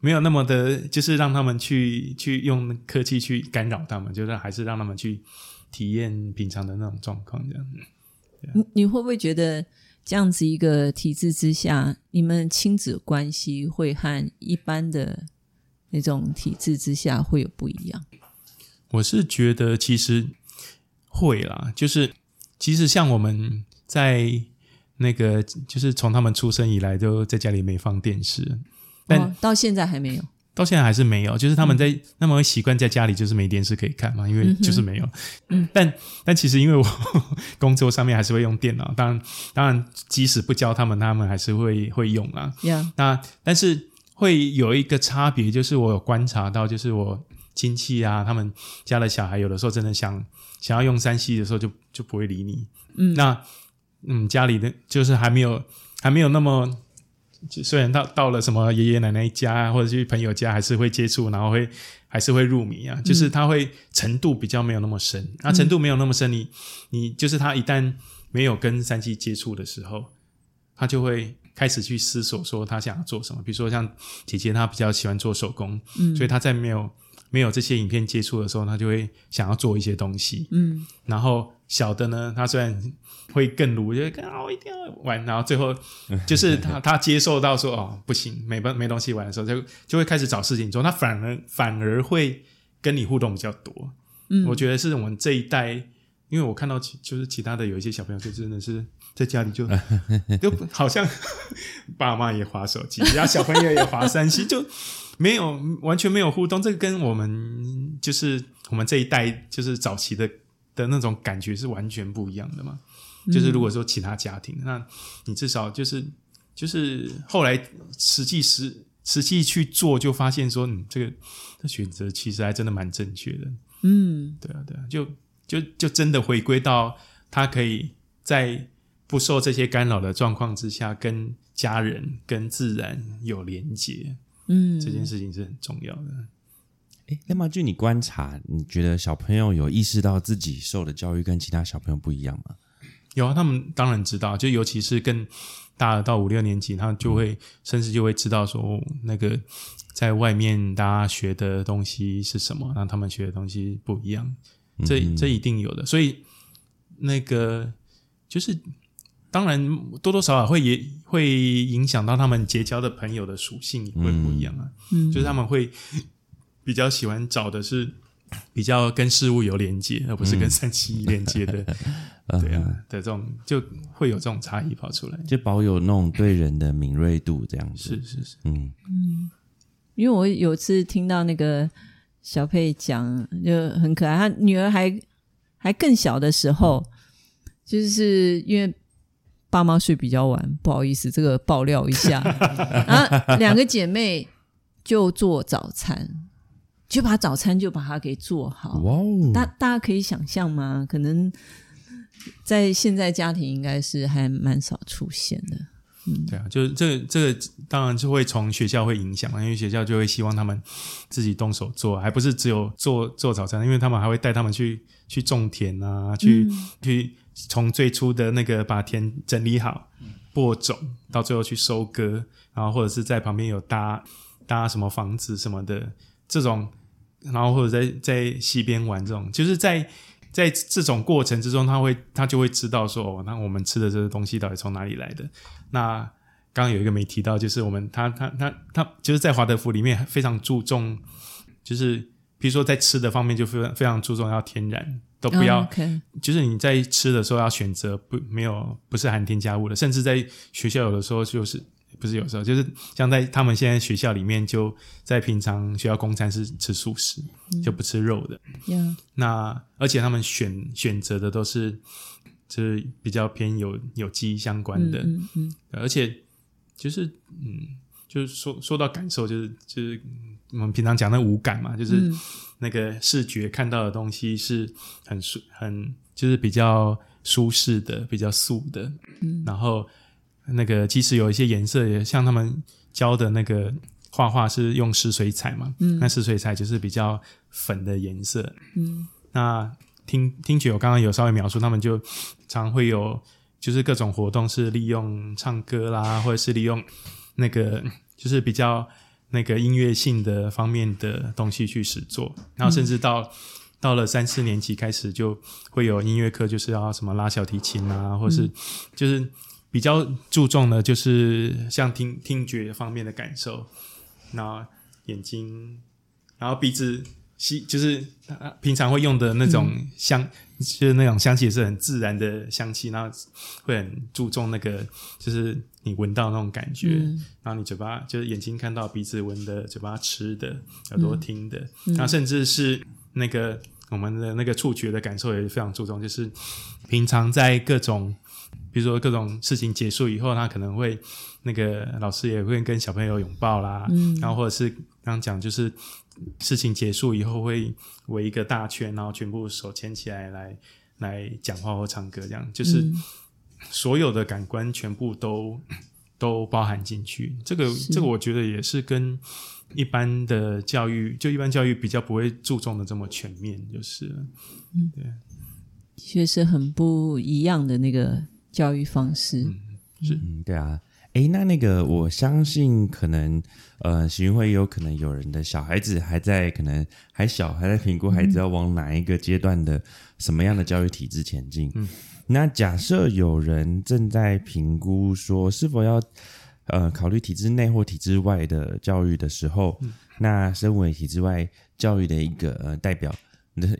没有那么的，就是让他们去去用科技去干扰他们，就是还是让他们去体验平常的那种状况这样。你你会不会觉得？这样子一个体制之下，你们亲子关系会和一般的那种体制之下会有不一样？我是觉得其实会啦，就是其实像我们在那个，就是从他们出生以来都在家里没放电视，但到现在还没有。到现在还是没有，就是他们在那么习惯在家里就是没电视可以看嘛，因为就是没有。嗯，但但其实因为我 (laughs) 工作上面还是会用电脑，当然当然即使不教他们，他们还是会会用啊。那但是会有一个差别，就是我有观察到，就是我亲戚啊，他们家的小孩有的时候真的想想要用三 C 的时候，就就不会理你。嗯，那嗯家里的就是还没有还没有那么。虽然到到了什么爷爷奶奶家或者去朋友家，还是会接触，然后会还是会入迷啊。就是他会程度比较没有那么深，那程度没有那么深，你你就是他一旦没有跟三 G 接触的时候，他就会开始去思索说他想要做什么。比如说像姐姐，她比较喜欢做手工，嗯，所以她在没有没有这些影片接触的时候，他就会想要做一些东西，嗯，然后。小的呢，他虽然会更努，就更啊，我一定要玩。然后最后就是他他接受到说哦不行，没没东西玩的时候，就就会开始找事情做。他反而反而会跟你互动比较多。嗯，我觉得是我们这一代，因为我看到其就是其他的有一些小朋友，就真的是在家里就 (laughs) 就好像爸妈也划手机，然后小朋友也划三星就没有完全没有互动。这个跟我们就是我们这一代就是早期的。的那种感觉是完全不一样的嘛？就是如果说其他家庭，那你至少就是就是后来实际实实际去做，就发现说，嗯，这个的选择其实还真的蛮正确的。嗯，对啊，对啊，就就就真的回归到他可以在不受这些干扰的状况之下，跟家人跟自然有连接。嗯，这件事情是很重要的。哎，那么据你观察，你觉得小朋友有意识到自己受的教育跟其他小朋友不一样吗？有啊，他们当然知道，就尤其是更大到五六年级，他就会甚至就会知道说，那个在外面大家学的东西是什么，让他们学的东西不一样，这这一定有的。所以那个就是当然多多少少会也会影响到他们结交的朋友的属性会不一样啊，嗯，就是他们会。比较喜欢找的是比较跟事物有连接，而不是跟三七连接的，(laughs) 对啊的这种就会有这种差异跑出来，就保有那种对人的敏锐度，这样子。是是是，嗯。嗯，因为我有次听到那个小佩讲，就很可爱，他女儿还还更小的时候，就是因为爸妈睡比较晚，不好意思，这个爆料一下，然 (laughs) 后两个姐妹就做早餐。就把早餐就把它给做好，大大家可以想象吗？可能在现在家庭应该是还蛮少出现的。嗯，对啊，就是这这个当然就会从学校会影响因为学校就会希望他们自己动手做，还不是只有做做早餐，因为他们还会带他们去去种田啊，去去从最初的那个把田整理好播种，到最后去收割，然后或者是在旁边有搭搭什么房子什么的这种。然后或者在在溪边玩这种，就是在在这种过程之中，他会他就会知道说，哦，那我们吃的这个东西到底从哪里来的？那刚刚有一个没提到，就是我们他他他他就是在华德福里面非常注重，就是比如说在吃的方面就非常非常注重要天然，都不要，就是你在吃的时候要选择不没有不是含添加物的，甚至在学校有的时候就是不是有时候，就是像在他们现在学校里面，就在平常学校公餐是吃素食，就不吃肉的。那而且他们选选择的都是就是比较偏有有机相关的，嗯嗯，而且就是嗯，就是说说到感受，就是就是我们平常讲的五感嘛，就是那个视觉看到的东西是很舒很就是比较舒适的，比较素的，嗯，然后。那个即使有一些颜色，也像他们教的那个画画是用湿水彩嘛，嗯，那湿水彩就是比较粉的颜色，嗯，那听听觉我刚刚有稍微描述，他们就常会有就是各种活动是利用唱歌啦，或者是利用那个就是比较那个音乐性的方面的东西去始作，然后甚至到到了三四年级开始就会有音乐课，就是要什么拉小提琴啊，或是就是。比较注重的，就是像听听觉方面的感受，然后眼睛，然后鼻子吸，就是平常会用的那种香，就是那种香气也是很自然的香气，然后会很注重那个，就是你闻到那种感觉，然后你嘴巴就是眼睛看到，鼻子闻的，嘴巴吃的，耳朵听的，然后甚至是那个我们的那个触觉的感受也是非常注重，就是平常在各种。比如说各种事情结束以后，他可能会那个老师也会跟小朋友拥抱啦，嗯，然后或者是刚讲就是事情结束以后会围一个大圈，然后全部手牵起来来来讲话或唱歌，这样就是所有的感官全部都 (clears throat) 都包含进去。这个这个我觉得也是跟一般的教育，就一般教育比较不会注重的这么全面，就是。嗯，对，确实很不一样的那个。教育方式。是，嗯，对啊，哎，那那个，我相信可能，呃，行会有可能有人的小孩子还在，可能还小，还在评估孩子要往哪一个阶段的什么样的教育体制前进。嗯，那假设有人正在评估说是否要，呃，考虑体制内或体制外的教育的时候，那身为体制外教育的一个呃代表。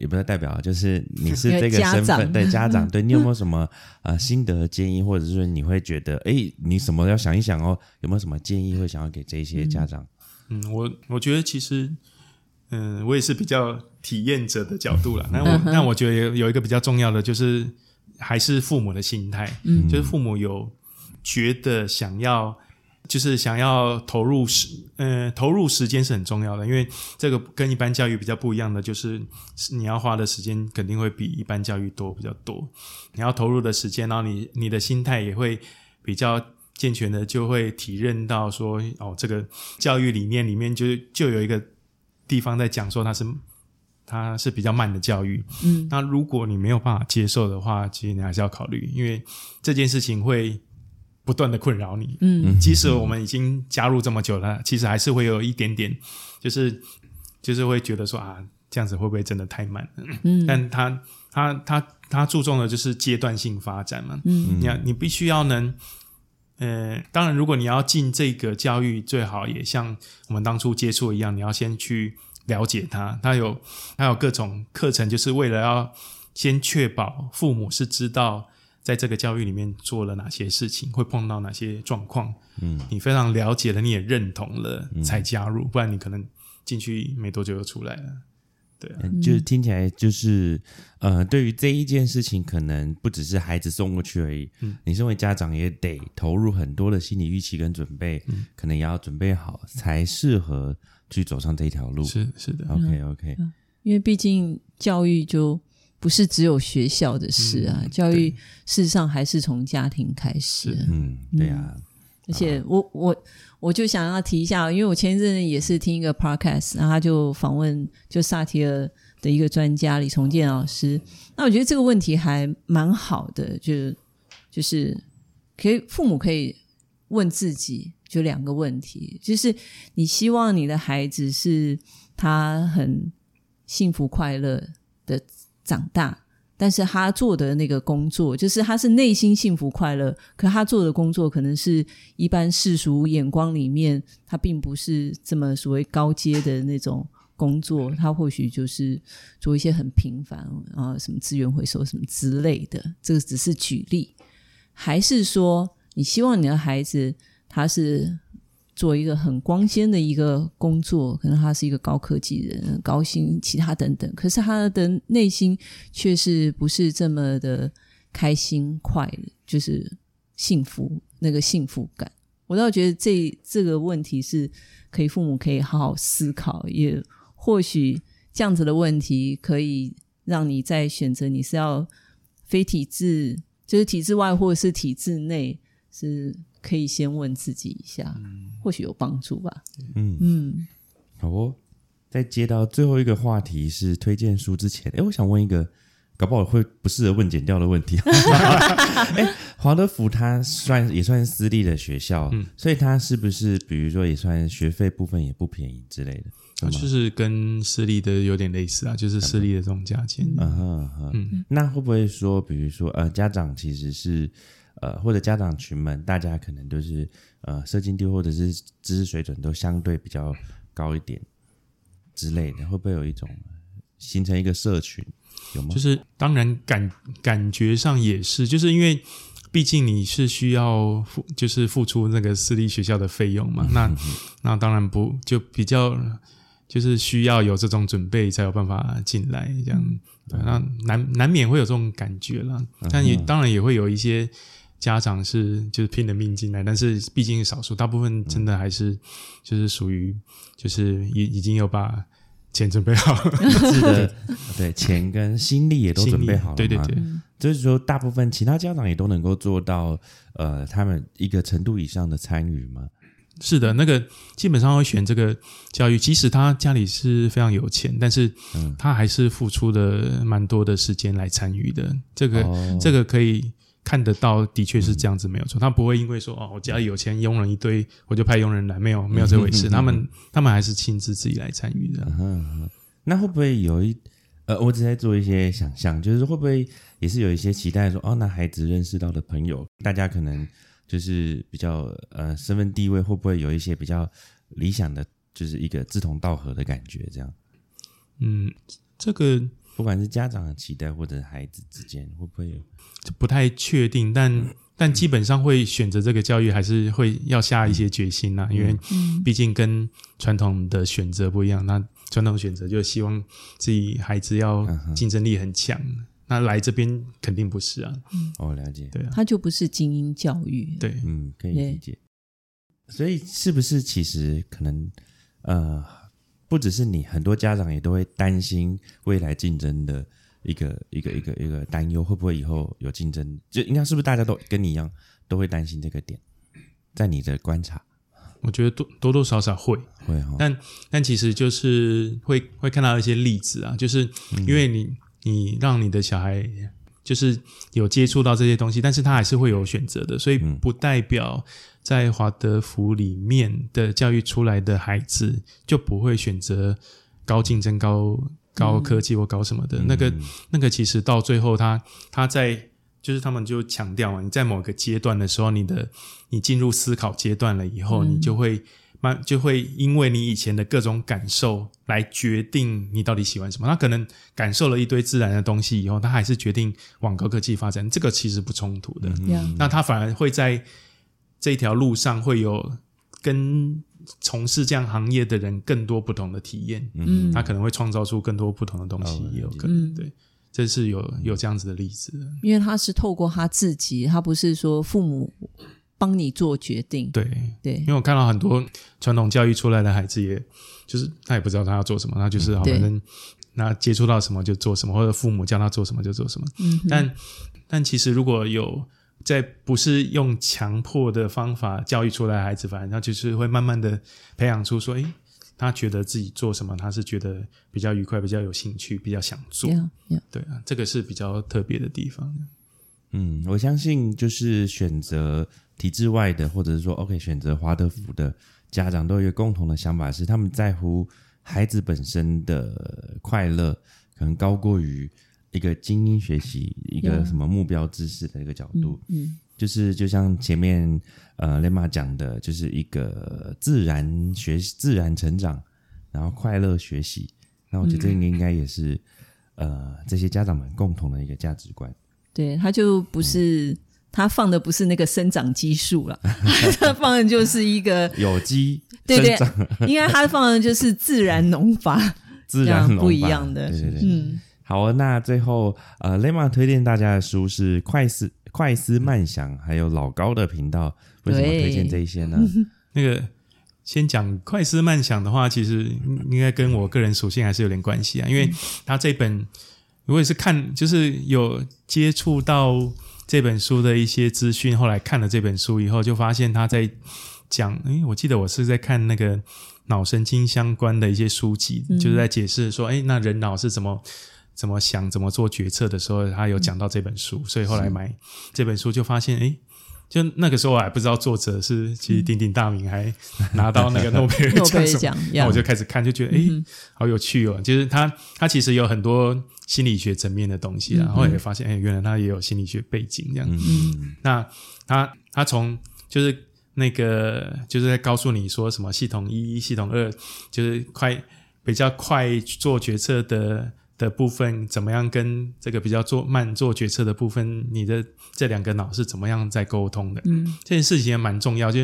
也不是代表，就是你是 (laughs) 这个身份，对家长，对 (laughs) 你有没有什么呃心得建议，或者是说你会觉得，哎，你什么要想一想哦，有没有什么建议会想要给这些家长？嗯，我我觉得其实，嗯，我也是比较体验者的角度了。那我那我觉得有有一个比较重要的，就是还是父母的心态，嗯，就是父母有觉得想要。就是想要投入时，呃，投入时间是很重要的，因为这个跟一般教育比较不一样的，就是你要花的时间肯定会比一般教育多比较多。你要投入的时间，然后你你的心态也会比较健全的，就会体认到说，哦，这个教育理念里面就就有一个地方在讲说它是它是比较慢的教育。嗯，那如果你没有办法接受的话，其实你还是要考虑，因为这件事情会。不断的困扰你，嗯，即使我们已经加入这么久了，其实还是会有一点点，就是就是会觉得说啊，这样子会不会真的太慢？嗯，但他他他他注重的就是阶段性发展嘛，嗯，你要你必须要能，呃，当然，如果你要进这个教育，最好也像我们当初接触一样，你要先去了解他，他有他有各种课程，就是为了要先确保父母是知道。在这个教育里面做了哪些事情，会碰到哪些状况？嗯，你非常了解了，你也认同了，才加入，不然你可能进去没多久就出来了。对，就是听起来就是，呃，对于这一件事情，可能不只是孩子送过去而已。嗯，你身为家长也得投入很多的心理预期跟准备，可能也要准备好，才适合去走上这一条路。是是的，OK OK，因为毕竟教育就。不是只有学校的事啊，教育事实上还是从家庭开始。嗯，对啊。而且我我我就想要提一下，因为我前一阵也是听一个 podcast，然后他就访问就萨提尔的一个专家李重建老师。那我觉得这个问题还蛮好的，就就是可以父母可以问自己就两个问题，就是你希望你的孩子是他很幸福快乐的。长大，但是他做的那个工作，就是他是内心幸福快乐，可他做的工作可能是一般世俗眼光里面，他并不是这么所谓高阶的那种工作，他或许就是做一些很平凡啊，什么资源回收什么之类的。这个只是举例，还是说你希望你的孩子？他是做一个很光鲜的一个工作，可能他是一个高科技人，高薪，其他等等。可是他的内心却是不是这么的开心快乐，就是幸福那个幸福感。我倒觉得这这个问题是可以父母可以好好思考，也或许这样子的问题可以让你在选择你是要非体制，就是体制外或者是体制内，是可以先问自己一下，或许有帮助吧。嗯嗯，好哦。在接到最后一个话题是推荐书之前，哎，我想问一个。搞不好会不适合问剪掉的问题。(laughs) 哎，华德福它算也算私立的学校，所以它是不是比如说也算学费部分也不便宜之类的？就是跟私立的有点类似啊，就是私立的这种价钱。嗯哼，嗯，那会不会说，比如说呃，家长其实是呃，或者家长群们，大家可能都是呃，社经地或者是知识水准都相对比较高一点之类的，会不会有一种形成一个社群？有吗？就是当然感感觉上也是，就是因为毕竟你是需要付，就是付出那个私立学校的费用嘛。那那当然不就比较就是需要有这种准备才有办法进来这样对。那难难免会有这种感觉了，但也当然也会有一些家长是就是拼了命进来，但是毕竟少数，大部分真的还是就是属于就是已已经有把。钱准备好，是的，(laughs) 对，钱跟心力也都准备好了对对对，就是说，大部分其他家长也都能够做到，呃，他们一个程度以上的参与嘛？是的，那个基本上会选这个教育，即使他家里是非常有钱，但是他还是付出了蛮多的时间来参与的。这个这个可以。看得到，的确是这样子，没有错。他不会因为说哦，我家里有钱，佣人一堆，我就派佣人来，没有，没有这回事。(laughs) 他们，他们还是亲自自己来参与的。那会不会有一呃，我只在做一些想象，就是会不会也是有一些期待，说哦，那孩子认识到的朋友，大家可能就是比较呃身份地位，会不会有一些比较理想的，就是一个志同道合的感觉？这样，嗯，这个。不管是家长的期待，或者孩子之间，会不会有不太确定？但但基本上会选择这个教育，还是会要下一些决心呐。因为毕竟跟传统的选择不一样。那传统选择就希望自己孩子要竞争力很强，那来这边肯定不是啊。哦，了解。对啊，他就不是精英教育。对，嗯，可以理解。所以是不是其实可能呃？不只是你，很多家长也都会担心未来竞争的一个一个一个一个担忧，会不会以后有竞争？就应该是不是大家都跟你一样，都会担心这个点？在你的观察，我觉得多多多少少会会哈，但但其实就是会会看到一些例子啊，就是因为你你让你的小孩就是有接触到这些东西，但是他还是会有选择的，所以不代表。在华德福里面的教育出来的孩子，就不会选择高竞争、高高科技或高什么的。那个那个，其实到最后，他他在就是他们就强调嘛，你在某个阶段的时候，你的你进入思考阶段了以后，你就会慢就会因为你以前的各种感受来决定你到底喜欢什么。他可能感受了一堆自然的东西以后，他还是决定往高科技发展。这个其实不冲突的。那他反而会在。这条路上会有跟从事这样行业的人更多不同的体验，嗯，他可能会创造出更多不同的东西，也有可能对，这是有有这样子的例子，因为他是透过他自己，他不是说父母帮你做决定，对。对，因为我看到很多传统教育出来的孩子，也就是他也不知道他要做什么，他就是好反正那接触到什么就做什么，或者父母叫他做什么就做什么，嗯，但但其实如果有。在不是用强迫的方法教育出来孩子，反正他就是会慢慢的培养出说，哎，他觉得自己做什么，他是觉得比较愉快、比较有兴趣、比较想做。对啊，这个是比较特别的地方。嗯，我相信就是选择体制外的，或者是说 OK 选择华德福的家长，都有一个共同的想法，是他们在乎孩子本身的快乐，可能高过于。一个精英学习，一个什么目标知识的一个角度，嗯，就是就像前面呃雷玛讲的，就是一个自然学习、自然成长，然后快乐学习。那我觉得这个应该也是呃这些家长们共同的一个价值观。对，他就不是他放的不是那个生长激素了，(laughs) 他放的就是一个有机，对对，应该他放的就是自然农法，(laughs) 自然不一样的，对对对，嗯。好，那最后呃，雷马推荐大家的书是《快思快思慢想》，还有老高的频道，为什么推荐这一些呢？(laughs) 那个先讲《快思慢想》的话，其实应该跟我个人属性还是有点关系啊，因为他这本如果是看，就是有接触到这本书的一些资讯，后来看了这本书以后，就发现他在讲，诶，我记得我是在看那个脑神经相关的一些书籍，就是在解释说，诶，那人脑是怎么。怎么想、怎么做决策的时候，他有讲到这本书，所以后来买这本书就发现，哎，就那个时候我还不知道作者是其实鼎鼎大名，还拿到那个诺贝尔奖，(laughs) 那我就开始看，就觉得哎，好有趣哦。就是他他其实有很多心理学层面的东西，然后也发现，哎，原来他也有心理学背景这样。嗯，那他他从就是那个就是在告诉你说什么系统一、系统二，就是快比较快做决策的。的部分怎么样跟这个比较做慢做决策的部分，你的这两个脑是怎么样在沟通的？嗯，这件事情也蛮重要，就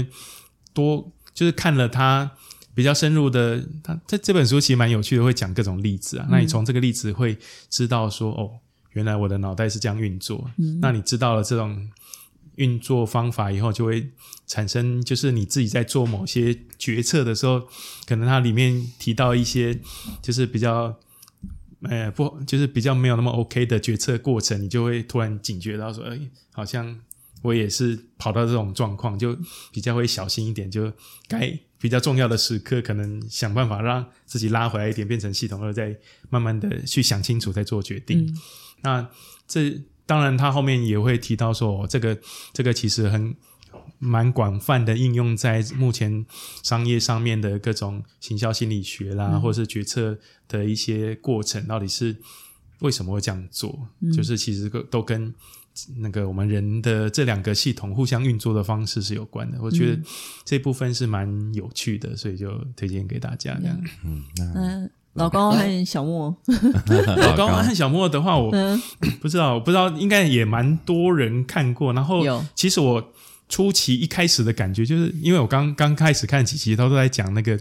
多就是看了他比较深入的，他这这本书其实蛮有趣的，会讲各种例子啊。那你从这个例子会知道说，哦，原来我的脑袋是这样运作。嗯，那你知道了这种运作方法以后，就会产生就是你自己在做某些决策的时候，可能它里面提到一些就是比较。哎，不，就是比较没有那么 OK 的决策过程，你就会突然警觉到说，哎，好像我也是跑到这种状况，就比较会小心一点，就该比较重要的时刻，可能想办法让自己拉回来一点，变成系统二，再慢慢的去想清楚再做决定。那这当然，他后面也会提到说，这个这个其实很。蛮广泛的应用在目前商业上面的各种行销心理学啦，或者是决策的一些过程，到底是为什么会这样做？就是其实都跟那个我们人的这两个系统互相运作的方式是有关的。我觉得这部分是蛮有趣的，所以就推荐给大家这样。嗯，那老高和小莫，(laughs) 老高和小莫的话，我不知道，我不知道，应该也蛮多人看过。然后，其实我。初期一开始的感觉，就是因为我刚刚开始看几集，他都在讲那个，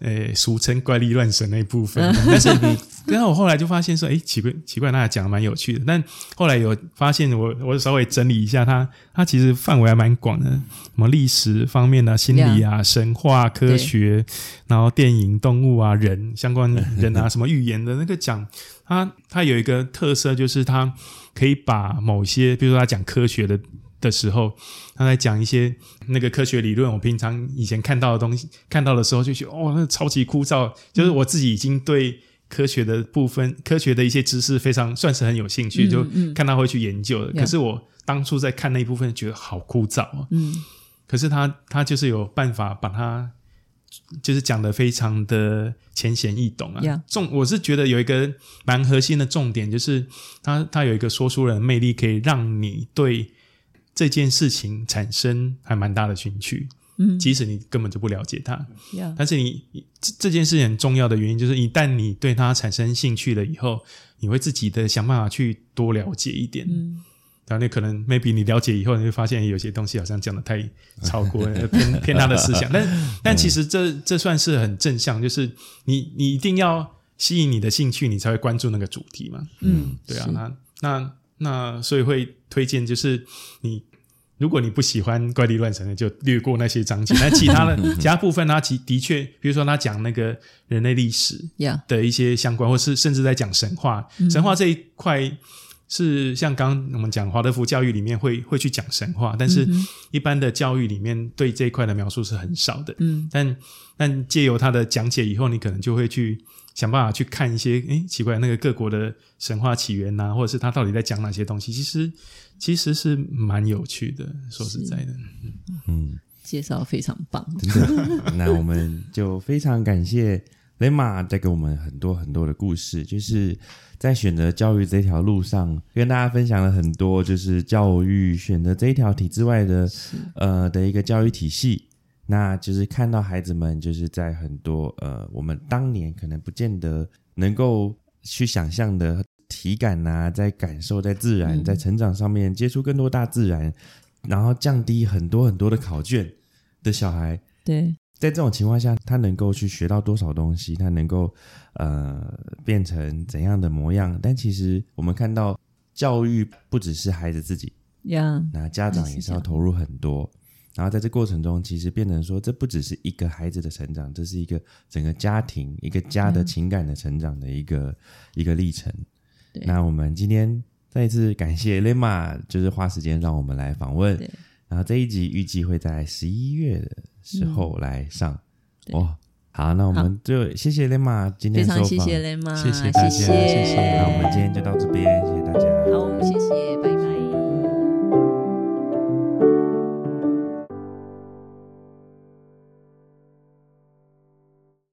呃，俗称怪力乱神那一部分。但是你，然后我后来就发现说，哎，奇怪奇怪，那讲的蛮有趣的。但后来有发现，我我稍微整理一下，他他其实范围还蛮广的，什么历史方面的、心理啊、神话、科学，然后电影、动物啊、人相关 (laughs) 人啊，什么预言的那个讲，他他有一个特色，就是他可以把某些，比如说他讲科学的。的时候，他在讲一些那个科学理论。我平常以前看到的东西，看到的时候就觉得哦，那超级枯燥。就是我自己已经对科学的部分、科学的一些知识非常算是很有兴趣，就看他会去研究的。可是我当初在看那一部分，觉得好枯燥啊。嗯。可是他他就是有办法把它，就是讲的非常的浅显易懂啊。重我是觉得有一个蛮核心的重点，就是他他有一个说书人的魅力，可以让你对。这件事情产生还蛮大的兴趣，嗯，即使你根本就不了解它，但是你这这件事很重要的原因就是，一旦你对它产生兴趣了以后，你会自己的想办法去多了解一点，嗯，然后你可能 maybe 你了解以后，你会发现有些东西好像讲的太超过 (laughs) 偏偏他的思想，但但其实这这算是很正向，就是你你一定要吸引你的兴趣，你才会关注那个主题嘛，嗯，对啊，那那。那所以会推荐，就是你如果你不喜欢怪力乱神的，就略过那些章节。那其他的 (laughs) 其他部分，它其的确，比如说他讲那个人类历史的一些相关，或是甚至在讲神话。神话这一块是像刚我们讲华德福教育里面会会去讲神话，但是一般的教育里面对这一块的描述是很少的。嗯，但但借由他的讲解以后，你可能就会去。想办法去看一些诶奇怪那个各国的神话起源呐，或者是他到底在讲哪些东西？其实其实是蛮有趣的。说实在的，嗯，介绍非常棒。那我们就非常感谢雷马带给我们很多很多的故事，就是在选择教育这条路上，跟大家分享了很多，就是教育选择这一条体制外的呃的一个教育体系。那就是看到孩子们就是在很多呃，我们当年可能不见得能够去想象的体感呐，在感受，在自然，在成长上面接触更多大自然，然后降低很多很多的考卷的小孩，对，在这种情况下，他能够去学到多少东西？他能够呃变成怎样的模样？但其实我们看到，教育不只是孩子自己，呀，那家长也是要投入很多。然后在这过程中，其实变成说，这不只是一个孩子的成长，这是一个整个家庭、一个家的情感的成长的一个一个历程。那我们今天再一次感谢 Lema，就是花时间让我们来访问。然后这一集预计会在十一月的时候来上。哦，好，那我们就谢谢 Lema 今天非常谢谢 Lema，谢谢谢谢谢。那我们今天就到这边，谢谢大家。好，谢谢，拜。